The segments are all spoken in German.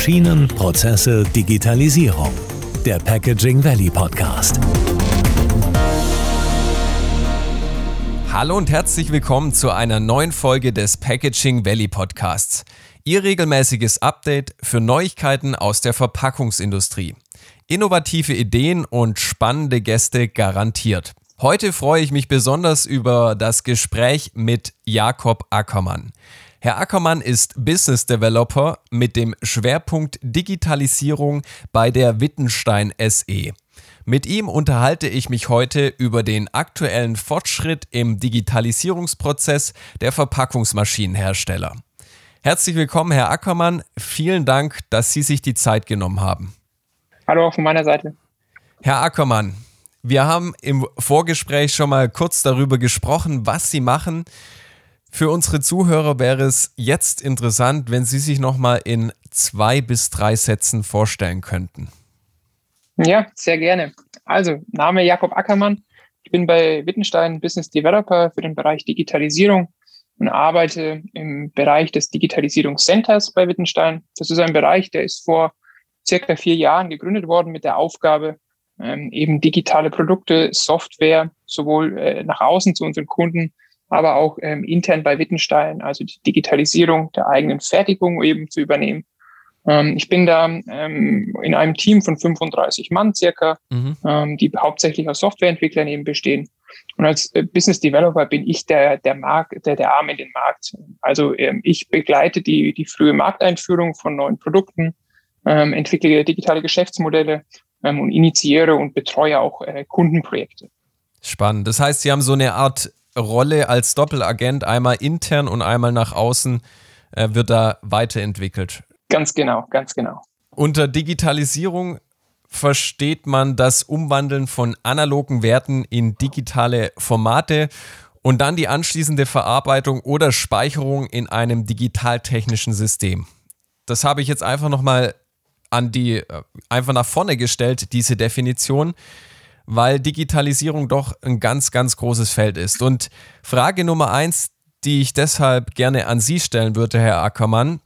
Maschinen, Prozesse, Digitalisierung. Der Packaging Valley Podcast. Hallo und herzlich willkommen zu einer neuen Folge des Packaging Valley Podcasts. Ihr regelmäßiges Update für Neuigkeiten aus der Verpackungsindustrie. Innovative Ideen und spannende Gäste garantiert. Heute freue ich mich besonders über das Gespräch mit Jakob Ackermann. Herr Ackermann ist Business Developer mit dem Schwerpunkt Digitalisierung bei der Wittenstein SE. Mit ihm unterhalte ich mich heute über den aktuellen Fortschritt im Digitalisierungsprozess der Verpackungsmaschinenhersteller. Herzlich willkommen, Herr Ackermann. Vielen Dank, dass Sie sich die Zeit genommen haben. Hallo auch von meiner Seite. Herr Ackermann, wir haben im Vorgespräch schon mal kurz darüber gesprochen, was Sie machen. Für unsere Zuhörer wäre es jetzt interessant, wenn Sie sich noch mal in zwei bis drei Sätzen vorstellen könnten. Ja, sehr gerne. Also, Name Jakob Ackermann. Ich bin bei Wittenstein Business Developer für den Bereich Digitalisierung und arbeite im Bereich des Digitalisierungscenters bei Wittenstein. Das ist ein Bereich, der ist vor circa vier Jahren gegründet worden mit der Aufgabe, ähm, eben digitale Produkte, Software sowohl äh, nach außen zu unseren Kunden aber auch ähm, intern bei Wittenstein, also die Digitalisierung der eigenen Fertigung eben zu übernehmen. Ähm, ich bin da ähm, in einem Team von 35 Mann circa, mhm. ähm, die hauptsächlich aus Softwareentwicklern eben bestehen. Und als äh, Business Developer bin ich der, der Markt, der, der Arm in den Markt. Also ähm, ich begleite die, die frühe Markteinführung von neuen Produkten, ähm, entwickle digitale Geschäftsmodelle und initiiere und betreue auch äh, Kundenprojekte. Spannend. Das heißt, Sie haben so eine Art Rolle als Doppelagent einmal intern und einmal nach außen äh, wird da weiterentwickelt. Ganz genau, ganz genau. Unter Digitalisierung versteht man das Umwandeln von analogen Werten in digitale Formate und dann die anschließende Verarbeitung oder Speicherung in einem digitaltechnischen System. Das habe ich jetzt einfach nochmal an die, äh, einfach nach vorne gestellt, diese Definition weil Digitalisierung doch ein ganz, ganz großes Feld ist. Und Frage Nummer eins, die ich deshalb gerne an Sie stellen würde, Herr Ackermann.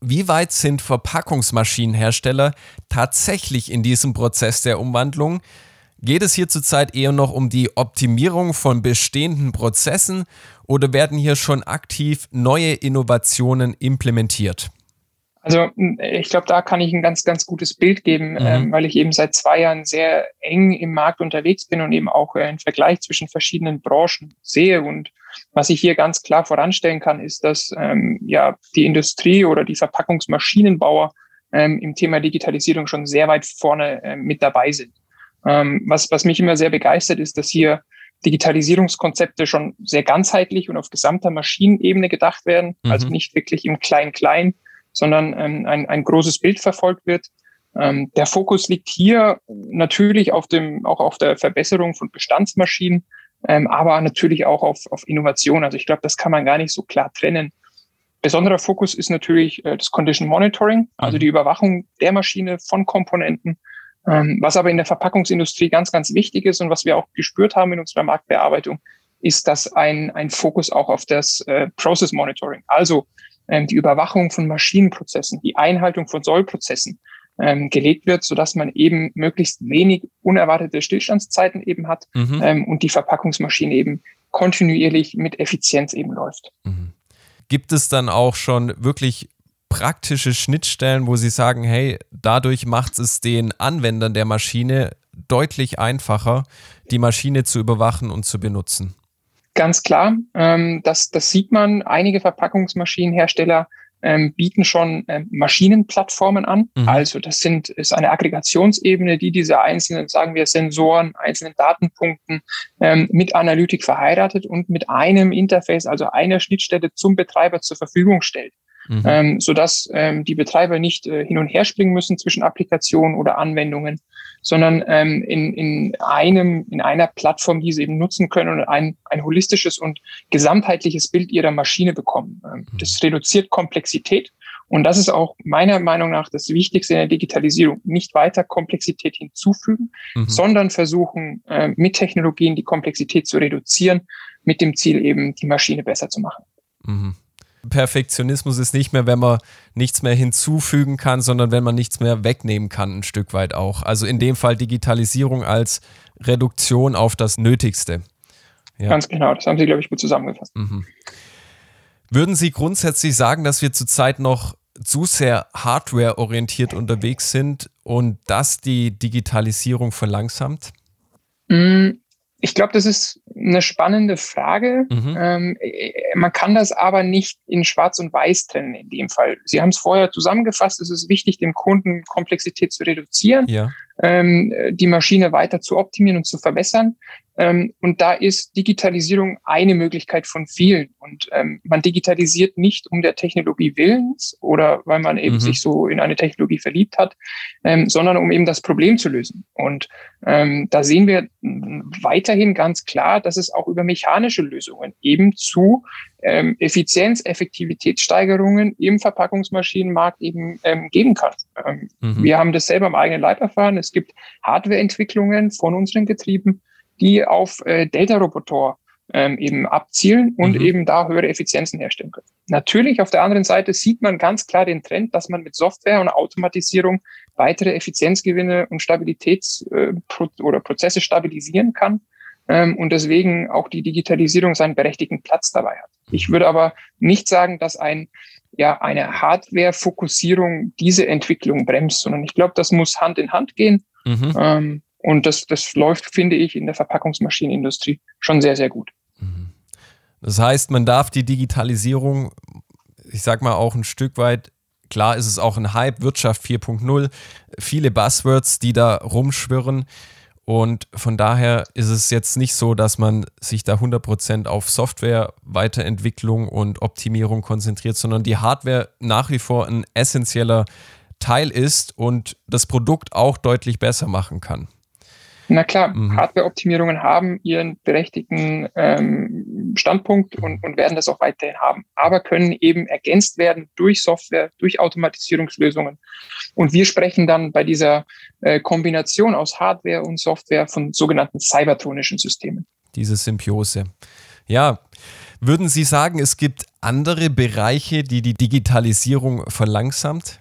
Wie weit sind Verpackungsmaschinenhersteller tatsächlich in diesem Prozess der Umwandlung? Geht es hier zurzeit eher noch um die Optimierung von bestehenden Prozessen oder werden hier schon aktiv neue Innovationen implementiert? Also ich glaube, da kann ich ein ganz, ganz gutes Bild geben, mhm. ähm, weil ich eben seit zwei Jahren sehr eng im Markt unterwegs bin und eben auch äh, einen Vergleich zwischen verschiedenen Branchen sehe. Und was ich hier ganz klar voranstellen kann, ist, dass ähm, ja die Industrie oder die Verpackungsmaschinenbauer ähm, im Thema Digitalisierung schon sehr weit vorne äh, mit dabei sind. Ähm, was, was mich immer sehr begeistert, ist, dass hier Digitalisierungskonzepte schon sehr ganzheitlich und auf gesamter Maschinenebene gedacht werden, also mhm. also nicht wirklich im Klein-Klein, sondern ähm, ein, ein großes Bild verfolgt wird. Ähm, der Fokus liegt hier natürlich auf dem, auch auf der Verbesserung von Bestandsmaschinen, ähm, aber natürlich auch auf, auf Innovation. Also ich glaube, das kann man gar nicht so klar trennen. Besonderer Fokus ist natürlich äh, das Condition Monitoring, also mhm. die Überwachung der Maschine von Komponenten. Ähm, was aber in der Verpackungsindustrie ganz, ganz wichtig ist und was wir auch gespürt haben in unserer Marktbearbeitung, ist, dass ein, ein Fokus auch auf das äh, Process Monitoring, also die Überwachung von Maschinenprozessen, die Einhaltung von Sollprozessen ähm, gelegt wird, sodass man eben möglichst wenig unerwartete Stillstandszeiten eben hat mhm. ähm, und die Verpackungsmaschine eben kontinuierlich mit Effizienz eben läuft. Mhm. Gibt es dann auch schon wirklich praktische Schnittstellen, wo Sie sagen, hey, dadurch macht es den Anwendern der Maschine deutlich einfacher, die Maschine zu überwachen und zu benutzen? Ganz klar, ähm, das, das sieht man. Einige Verpackungsmaschinenhersteller ähm, bieten schon ähm, Maschinenplattformen an. Mhm. Also das sind, ist eine Aggregationsebene, die diese einzelnen, sagen wir, Sensoren, einzelnen Datenpunkten ähm, mit Analytik verheiratet und mit einem Interface, also einer Schnittstelle zum Betreiber zur Verfügung stellt. Mhm. Ähm, sodass ähm, die Betreiber nicht äh, hin und her springen müssen zwischen Applikationen oder Anwendungen, sondern ähm, in, in einem, in einer Plattform diese eben nutzen können und ein, ein holistisches und gesamtheitliches Bild ihrer Maschine bekommen. Ähm, mhm. Das reduziert Komplexität und das ist auch meiner Meinung nach das Wichtigste in der Digitalisierung. Nicht weiter Komplexität hinzufügen, mhm. sondern versuchen, äh, mit Technologien die Komplexität zu reduzieren, mit dem Ziel eben, die Maschine besser zu machen. Mhm. Perfektionismus ist nicht mehr, wenn man nichts mehr hinzufügen kann, sondern wenn man nichts mehr wegnehmen kann, ein Stück weit auch. Also in dem Fall Digitalisierung als Reduktion auf das Nötigste. Ja. Ganz genau, das haben Sie, glaube ich, gut zusammengefasst. Mhm. Würden Sie grundsätzlich sagen, dass wir zurzeit noch zu sehr hardware-orientiert unterwegs sind und dass die Digitalisierung verlangsamt? Mm, ich glaube, das ist eine spannende Frage. Mhm. Ähm, äh, man kann das aber nicht in Schwarz und Weiß trennen in dem Fall. Sie haben es vorher zusammengefasst. Es ist wichtig, dem Kunden Komplexität zu reduzieren, ja. Ähm, die Maschine weiter zu optimieren und zu verbessern. Ähm, und da ist Digitalisierung eine Möglichkeit von vielen. Und ähm, man digitalisiert nicht um der Technologie willens oder weil man eben mhm. sich so in eine Technologie verliebt hat, ähm, sondern um eben das Problem zu lösen. Und ähm, da sehen wir weiterhin ganz klar, dass es auch über mechanische Lösungen eben zu ähm, Effizienz, Effektivitätssteigerungen im Verpackungsmaschinenmarkt eben ähm, geben kann. Ähm, mhm. Wir haben das selber im eigenen Leib erfahren. Es gibt Hardwareentwicklungen von unseren Getrieben, die auf äh, Delta-Roboter ähm, eben abzielen und mhm. eben da höhere Effizienzen herstellen können. Natürlich auf der anderen Seite sieht man ganz klar den Trend, dass man mit Software und Automatisierung weitere Effizienzgewinne und Stabilitäts- äh, oder Prozesse stabilisieren kann ähm, und deswegen auch die Digitalisierung seinen berechtigten Platz dabei hat. Ich würde aber nicht sagen, dass ein ja eine Hardware-Fokussierung diese Entwicklung bremst, sondern ich glaube, das muss Hand in Hand gehen. Mhm. Ähm, und das, das läuft, finde ich, in der Verpackungsmaschinenindustrie schon sehr, sehr gut. Mhm. Das heißt, man darf die Digitalisierung, ich sag mal, auch ein Stück weit, klar ist es auch ein Hype, Wirtschaft 4.0, viele Buzzwords, die da rumschwirren. Und von daher ist es jetzt nicht so, dass man sich da 100% auf Software, Weiterentwicklung und Optimierung konzentriert, sondern die Hardware nach wie vor ein essentieller Teil ist und das Produkt auch deutlich besser machen kann. Na klar, mhm. Hardware-Optimierungen haben ihren berechtigten ähm, Standpunkt und, und werden das auch weiterhin haben, aber können eben ergänzt werden durch Software, durch Automatisierungslösungen. Und wir sprechen dann bei dieser äh, Kombination aus Hardware und Software von sogenannten cybertronischen Systemen. Diese Symbiose. Ja, würden Sie sagen, es gibt andere Bereiche, die die Digitalisierung verlangsamt?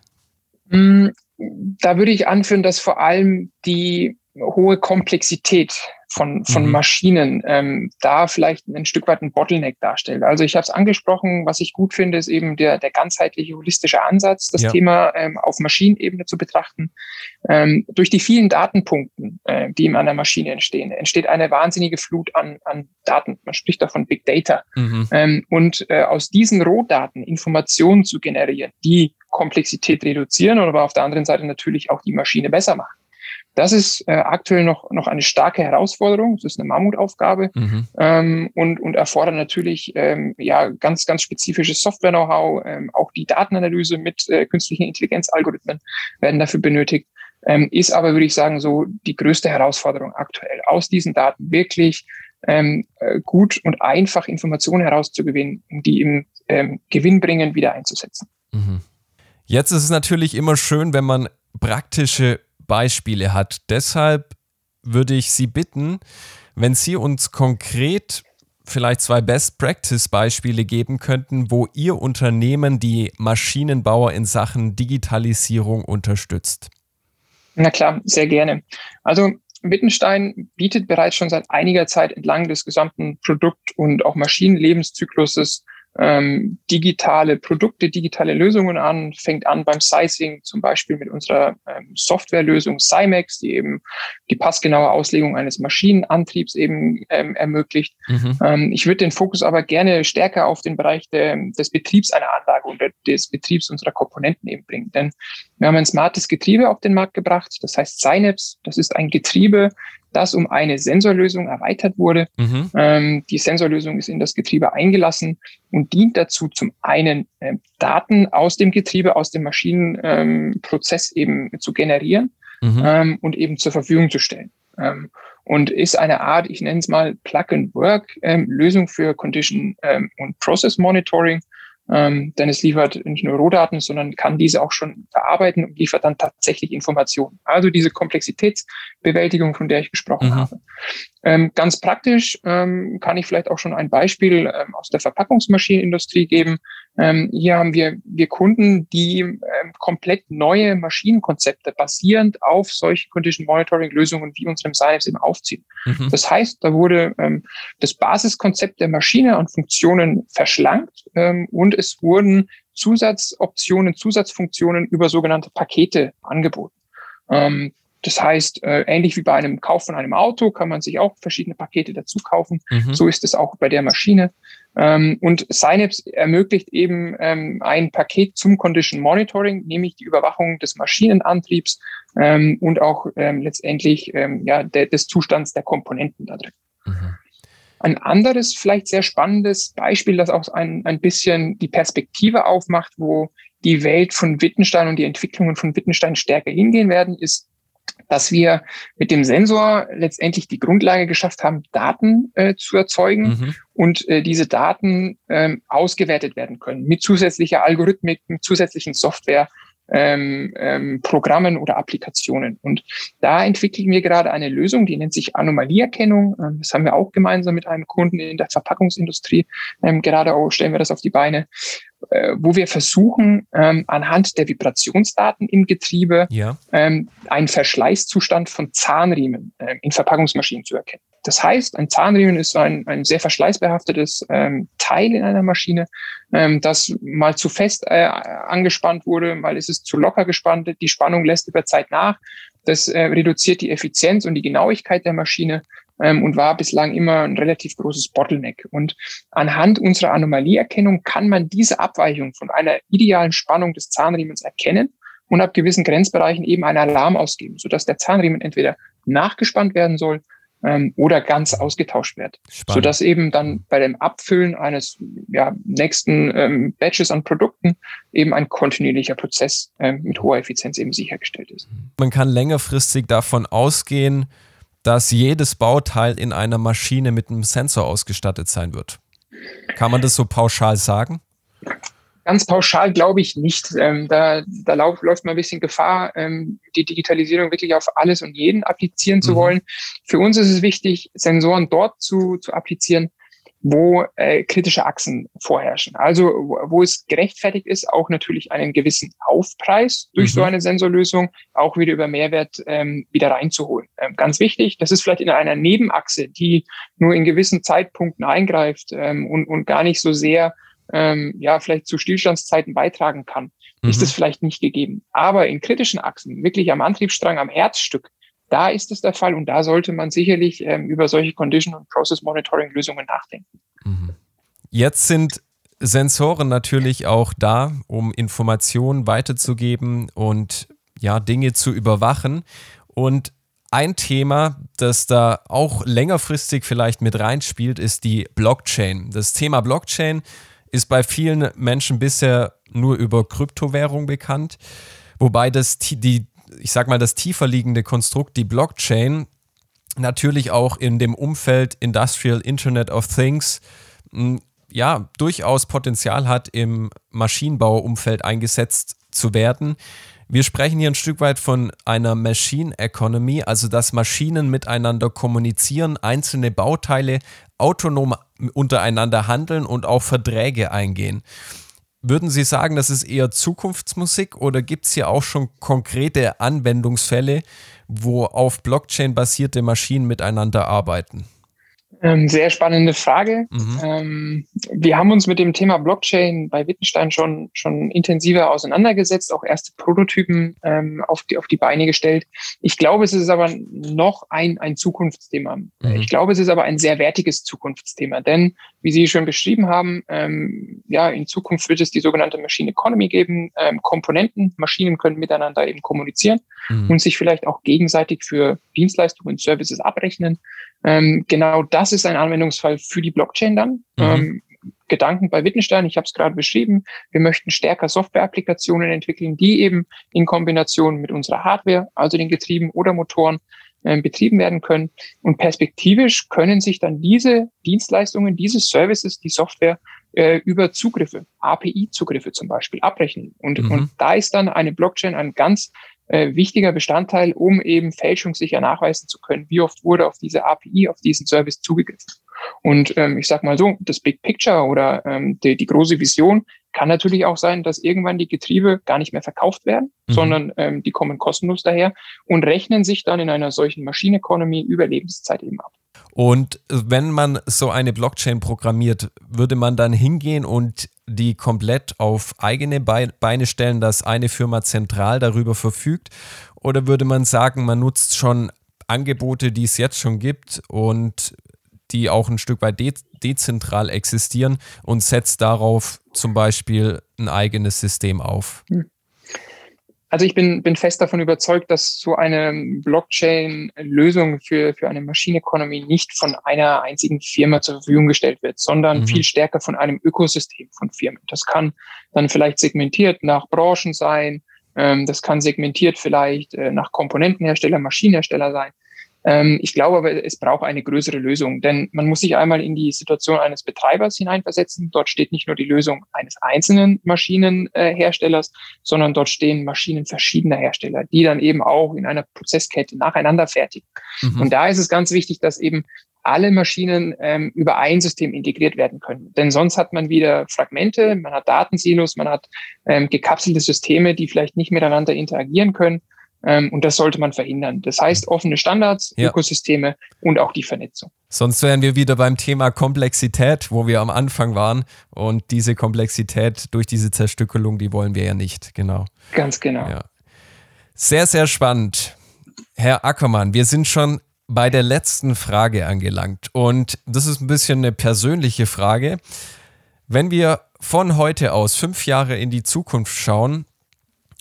Mm, da würde ich anführen, dass vor allem die hohe Komplexität von, von mhm. Maschinen ähm, da vielleicht ein Stück weit ein Bottleneck darstellt. Also ich habe es angesprochen, was ich gut finde, ist eben der, der ganzheitliche holistische Ansatz, das ja. Thema ähm, auf Maschinenebene zu betrachten. Ähm, durch die vielen Datenpunkten, äh, die in einer Maschine entstehen, entsteht eine wahnsinnige Flut an, an Daten. Man spricht davon Big Data. Mhm. Ähm, und äh, aus diesen Rohdaten Informationen zu generieren, die Komplexität reduzieren, aber auf der anderen Seite natürlich auch die Maschine besser machen. Das ist äh, aktuell noch, noch eine starke Herausforderung. Das ist eine Mammutaufgabe mhm. ähm, und, und erfordert natürlich ähm, ja, ganz, ganz spezifisches Software-Know-how. Ähm, auch die Datenanalyse mit äh, künstlichen Intelligenzalgorithmen werden dafür benötigt. Ähm, ist aber, würde ich sagen, so die größte Herausforderung aktuell, aus diesen Daten wirklich ähm, äh, gut und einfach Informationen herauszugewinnen, um die im ähm, Gewinn bringen, wieder einzusetzen. Mhm. Jetzt ist es natürlich immer schön, wenn man praktische Beispiele hat. Deshalb würde ich Sie bitten, wenn Sie uns konkret vielleicht zwei Best-Practice-Beispiele geben könnten, wo Ihr Unternehmen die Maschinenbauer in Sachen Digitalisierung unterstützt. Na klar, sehr gerne. Also Wittenstein bietet bereits schon seit einiger Zeit entlang des gesamten Produkt- und auch Maschinenlebenszykluses ähm, digitale Produkte, digitale Lösungen an, fängt an beim Sizing, zum Beispiel mit unserer ähm, Softwarelösung Cymex, die eben die passgenaue Auslegung eines Maschinenantriebs eben ähm, ermöglicht. Mhm. Ähm, ich würde den Fokus aber gerne stärker auf den Bereich de, des Betriebs einer Anlage und des Betriebs unserer Komponenten eben bringen. Denn wir haben ein smartes Getriebe auf den Markt gebracht, das heißt Cyneps. Das ist ein Getriebe, das um eine Sensorlösung erweitert wurde. Mhm. Ähm, die Sensorlösung ist in das Getriebe eingelassen und dient dazu, zum einen äh, Daten aus dem Getriebe, aus dem Maschinenprozess ähm, eben zu generieren mhm. ähm, und eben zur Verfügung zu stellen. Ähm, und ist eine Art, ich nenne es mal Plug-and-Work-Lösung ähm, für Condition ähm, und Process Monitoring ähm, denn es liefert nicht nur Rohdaten, sondern kann diese auch schon verarbeiten und liefert dann tatsächlich Informationen. Also diese Komplexitätsbewältigung, von der ich gesprochen mhm. habe. Ähm, ganz praktisch ähm, kann ich vielleicht auch schon ein Beispiel ähm, aus der Verpackungsmaschinenindustrie geben. Ähm, hier haben wir, wir Kunden, die ähm, komplett neue Maschinenkonzepte basierend auf solchen Condition Monitoring Lösungen wie unserem Synapse eben aufziehen. Mhm. Das heißt, da wurde ähm, das Basiskonzept der Maschine an Funktionen verschlankt und es wurden Zusatzoptionen, Zusatzfunktionen über sogenannte Pakete angeboten. Ähm, das heißt, äh, ähnlich wie bei einem Kauf von einem Auto kann man sich auch verschiedene Pakete dazu kaufen. Mhm. So ist es auch bei der Maschine. Ähm, und Synapse ermöglicht eben ähm, ein Paket zum Condition Monitoring, nämlich die Überwachung des Maschinenantriebs ähm, und auch letztendlich ja, de des Zustands der Komponenten da drin. Mhm. Ein anderes, vielleicht sehr spannendes Beispiel, das auch ein, ein bisschen die Perspektive aufmacht, wo die Welt von Wittgenstein und die Entwicklungen von Wittgenstein stärker hingehen werden, ist dass wir mit dem Sensor letztendlich die Grundlage geschafft haben, Daten äh, zu erzeugen mhm. und äh, diese Daten ähm, ausgewertet werden können mit zusätzlicher Algorithmik, mit zusätzlichen Software. Ähm, ähm, Programmen oder Applikationen. Und da entwickeln wir gerade eine Lösung, die nennt sich Anomalieerkennung. Ähm, das haben wir auch gemeinsam mit einem Kunden in der Verpackungsindustrie. Ähm, gerade auch stellen wir das auf die Beine, wo wir versuchen, ähm, anhand der Vibrationsdaten im Getriebe ja. ähm, einen Verschleißzustand von Zahnriemen äh, in Verpackungsmaschinen zu erkennen. Das heißt, ein Zahnriemen ist ein, ein sehr verschleißbehaftetes ähm, Teil in einer Maschine, ähm, das mal zu fest äh, angespannt wurde, mal ist es zu locker gespannt, die Spannung lässt über Zeit nach. Das äh, reduziert die Effizienz und die Genauigkeit der Maschine ähm, und war bislang immer ein relativ großes Bottleneck. Und anhand unserer Anomalieerkennung kann man diese Abweichung von einer idealen Spannung des Zahnriemens erkennen und ab gewissen Grenzbereichen eben einen Alarm ausgeben, sodass der Zahnriemen entweder nachgespannt werden soll ähm, oder ganz ausgetauscht wird. Spannend. Sodass eben dann bei dem Abfüllen eines ja, nächsten ähm, Batches an Produkten eben ein kontinuierlicher Prozess ähm, mit hoher Effizienz eben sichergestellt ist. Man kann längerfristig davon ausgehen, dass jedes Bauteil in einer Maschine mit einem Sensor ausgestattet sein wird. Kann man das so pauschal sagen? Ganz pauschal glaube ich nicht. Ähm, da da lauf, läuft man ein bisschen Gefahr, ähm, die Digitalisierung wirklich auf alles und jeden applizieren zu mhm. wollen. Für uns ist es wichtig, Sensoren dort zu, zu applizieren, wo äh, kritische Achsen vorherrschen. Also wo es gerechtfertigt ist, auch natürlich einen gewissen Aufpreis durch mhm. so eine Sensorlösung auch wieder über Mehrwert ähm, wieder reinzuholen. Ähm, ganz wichtig, das ist vielleicht in einer Nebenachse, die nur in gewissen Zeitpunkten eingreift ähm, und, und gar nicht so sehr ähm, ja vielleicht zu Stillstandszeiten beitragen kann, mhm. ist es vielleicht nicht gegeben. Aber in kritischen Achsen, wirklich am Antriebsstrang, am Herzstück, da ist es der Fall und da sollte man sicherlich ähm, über solche Condition- und Process-Monitoring-Lösungen nachdenken. Mhm. Jetzt sind Sensoren natürlich auch da, um Informationen weiterzugeben und ja, Dinge zu überwachen. Und ein Thema, das da auch längerfristig vielleicht mit reinspielt, ist die Blockchain. Das Thema Blockchain ist bei vielen Menschen bisher nur über Kryptowährung bekannt, wobei das die ich sag mal, das tiefer liegende Konstrukt, die Blockchain, natürlich auch in dem Umfeld Industrial Internet of Things, hm, ja, durchaus Potenzial hat, im Maschinenbauumfeld eingesetzt zu werden. Wir sprechen hier ein Stück weit von einer Machine Economy, also dass Maschinen miteinander kommunizieren, einzelne Bauteile autonom untereinander handeln und auch Verträge eingehen. Würden Sie sagen, das ist eher Zukunftsmusik oder gibt es hier auch schon konkrete Anwendungsfälle, wo auf Blockchain basierte Maschinen miteinander arbeiten? Ähm, sehr spannende Frage. Mhm. Ähm, wir haben uns mit dem Thema Blockchain bei Wittgenstein schon, schon intensiver auseinandergesetzt, auch erste Prototypen ähm, auf, die, auf die Beine gestellt. Ich glaube, es ist aber noch ein, ein Zukunftsthema. Mhm. Ich glaube, es ist aber ein sehr wertiges Zukunftsthema, denn wie Sie schon beschrieben haben, ähm, ja, in Zukunft wird es die sogenannte Machine Economy geben. Ähm, Komponenten, Maschinen können miteinander eben kommunizieren mhm. und sich vielleicht auch gegenseitig für Dienstleistungen und Services abrechnen. Ähm, genau das ist ein Anwendungsfall für die Blockchain dann. Mhm. Ähm, Gedanken bei Wittgenstein, ich habe es gerade beschrieben, wir möchten stärker Software-Applikationen entwickeln, die eben in Kombination mit unserer Hardware, also den Getrieben oder Motoren, äh, betrieben werden können. Und perspektivisch können sich dann diese Dienstleistungen, diese Services, die Software äh, über Zugriffe, API-Zugriffe zum Beispiel, abrechnen. Und, mhm. und da ist dann eine Blockchain ein ganz äh, wichtiger Bestandteil, um eben fälschungssicher nachweisen zu können, wie oft wurde auf diese API, auf diesen Service zugegriffen. Und ähm, ich sage mal so, das Big Picture oder ähm, die, die große Vision kann natürlich auch sein, dass irgendwann die Getriebe gar nicht mehr verkauft werden, mhm. sondern ähm, die kommen kostenlos daher und rechnen sich dann in einer solchen Machine Economy über Lebenszeit eben ab. Und wenn man so eine Blockchain programmiert, würde man dann hingehen und die komplett auf eigene Beine stellen, dass eine Firma zentral darüber verfügt? Oder würde man sagen, man nutzt schon Angebote, die es jetzt schon gibt und die auch ein Stück weit de dezentral existieren und setzt darauf zum Beispiel ein eigenes System auf? Also ich bin, bin fest davon überzeugt, dass so eine Blockchain-Lösung für, für eine Machine Economy nicht von einer einzigen Firma zur Verfügung gestellt wird, sondern mhm. viel stärker von einem Ökosystem von Firmen. Das kann dann vielleicht segmentiert nach Branchen sein, ähm, das kann segmentiert vielleicht äh, nach Komponentenhersteller, Maschinenhersteller sein. Ähm, ich glaube aber, es braucht eine größere Lösung, denn man muss sich einmal in die Situation eines Betreibers hineinversetzen. Dort steht nicht nur die Lösung eines einzelnen Maschinenherstellers, sondern dort stehen Maschinen verschiedener Hersteller, die dann eben auch in einer Prozesskette nacheinander fertigen. Mhm. Und da ist es ganz wichtig, dass eben alle Maschinen ähm, über ein System integriert werden können. Denn sonst hat man wieder Fragmente, man hat Datensilos, man hat ähm, gekapselte Systeme, die vielleicht nicht miteinander interagieren können. Ähm, und das sollte man verhindern. Das heißt offene Standards, ja. Ökosysteme und auch die Vernetzung. Sonst wären wir wieder beim Thema Komplexität, wo wir am Anfang waren. Und diese Komplexität durch diese Zerstückelung, die wollen wir ja nicht. Genau. Ganz genau. Ja. Sehr, sehr spannend. Herr Ackermann, wir sind schon bei der letzten Frage angelangt. Und das ist ein bisschen eine persönliche Frage. Wenn wir von heute aus fünf Jahre in die Zukunft schauen,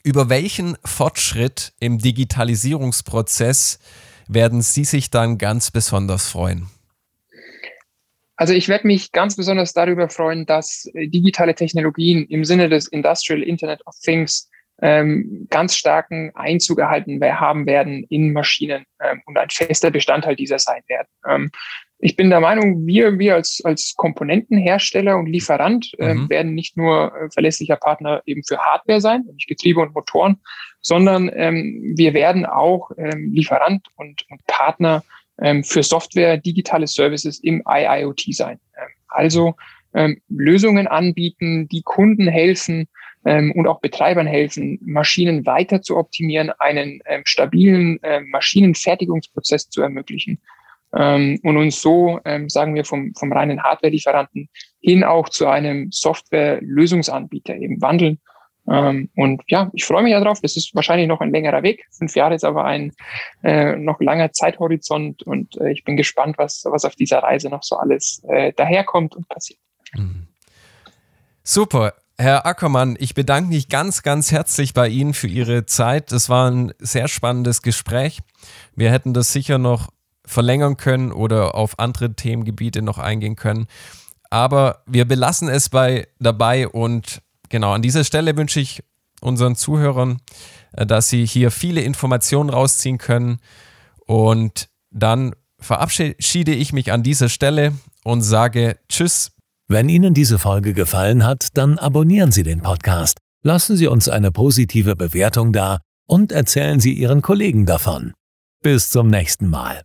über welchen Fortschritt im Digitalisierungsprozess werden Sie sich dann ganz besonders freuen? Also ich werde mich ganz besonders darüber freuen, dass äh, digitale Technologien im Sinne des Industrial Internet of Things ähm, ganz starken Einzug erhalten haben werden in Maschinen ähm, und ein fester Bestandteil dieser sein werden. Ähm, ich bin der Meinung, wir, wir als, als Komponentenhersteller und Lieferant äh, mhm. werden nicht nur äh, verlässlicher Partner eben für Hardware sein, nämlich Getriebe und Motoren, sondern ähm, wir werden auch ähm, Lieferant und, und Partner ähm, für Software, digitale Services im IIoT sein. Ähm, also ähm, Lösungen anbieten, die Kunden helfen ähm, und auch Betreibern helfen, Maschinen weiter zu optimieren, einen ähm, stabilen äh, Maschinenfertigungsprozess zu ermöglichen ähm, und uns so, ähm, sagen wir, vom, vom reinen Hardware-Lieferanten hin auch zu einem Software-Lösungsanbieter eben wandeln. Ähm, und ja, ich freue mich darauf. Das ist wahrscheinlich noch ein längerer Weg. Fünf Jahre ist aber ein äh, noch langer Zeithorizont und äh, ich bin gespannt, was, was auf dieser Reise noch so alles äh, daherkommt und passiert. Mhm. Super. Herr Ackermann, ich bedanke mich ganz, ganz herzlich bei Ihnen für Ihre Zeit. Das war ein sehr spannendes Gespräch. Wir hätten das sicher noch verlängern können oder auf andere Themengebiete noch eingehen können. Aber wir belassen es bei dabei und genau an dieser Stelle wünsche ich unseren Zuhörern, äh, dass sie hier viele Informationen rausziehen können. Und dann verabschiede ich mich an dieser Stelle und sage Tschüss. Wenn Ihnen diese Folge gefallen hat, dann abonnieren Sie den Podcast, lassen Sie uns eine positive Bewertung da und erzählen Sie Ihren Kollegen davon. Bis zum nächsten Mal.